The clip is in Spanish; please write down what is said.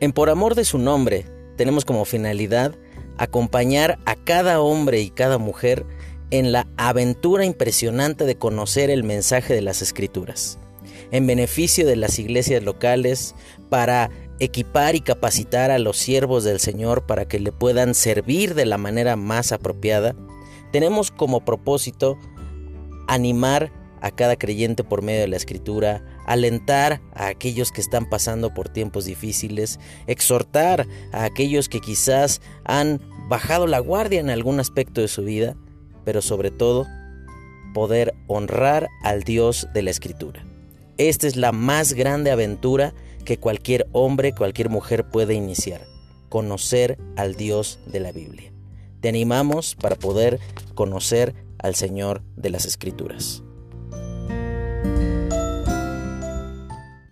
En Por Amor de su Nombre tenemos como finalidad acompañar a cada hombre y cada mujer en la aventura impresionante de conocer el mensaje de las escrituras, en beneficio de las iglesias locales, para equipar y capacitar a los siervos del Señor para que le puedan servir de la manera más apropiada, tenemos como propósito animar a cada creyente por medio de la escritura, alentar a aquellos que están pasando por tiempos difíciles, exhortar a aquellos que quizás han bajado la guardia en algún aspecto de su vida, pero sobre todo poder honrar al Dios de la escritura. Esta es la más grande aventura que cualquier hombre, cualquier mujer puede iniciar, conocer al Dios de la Biblia. Te animamos para poder conocer al Señor de las Escrituras.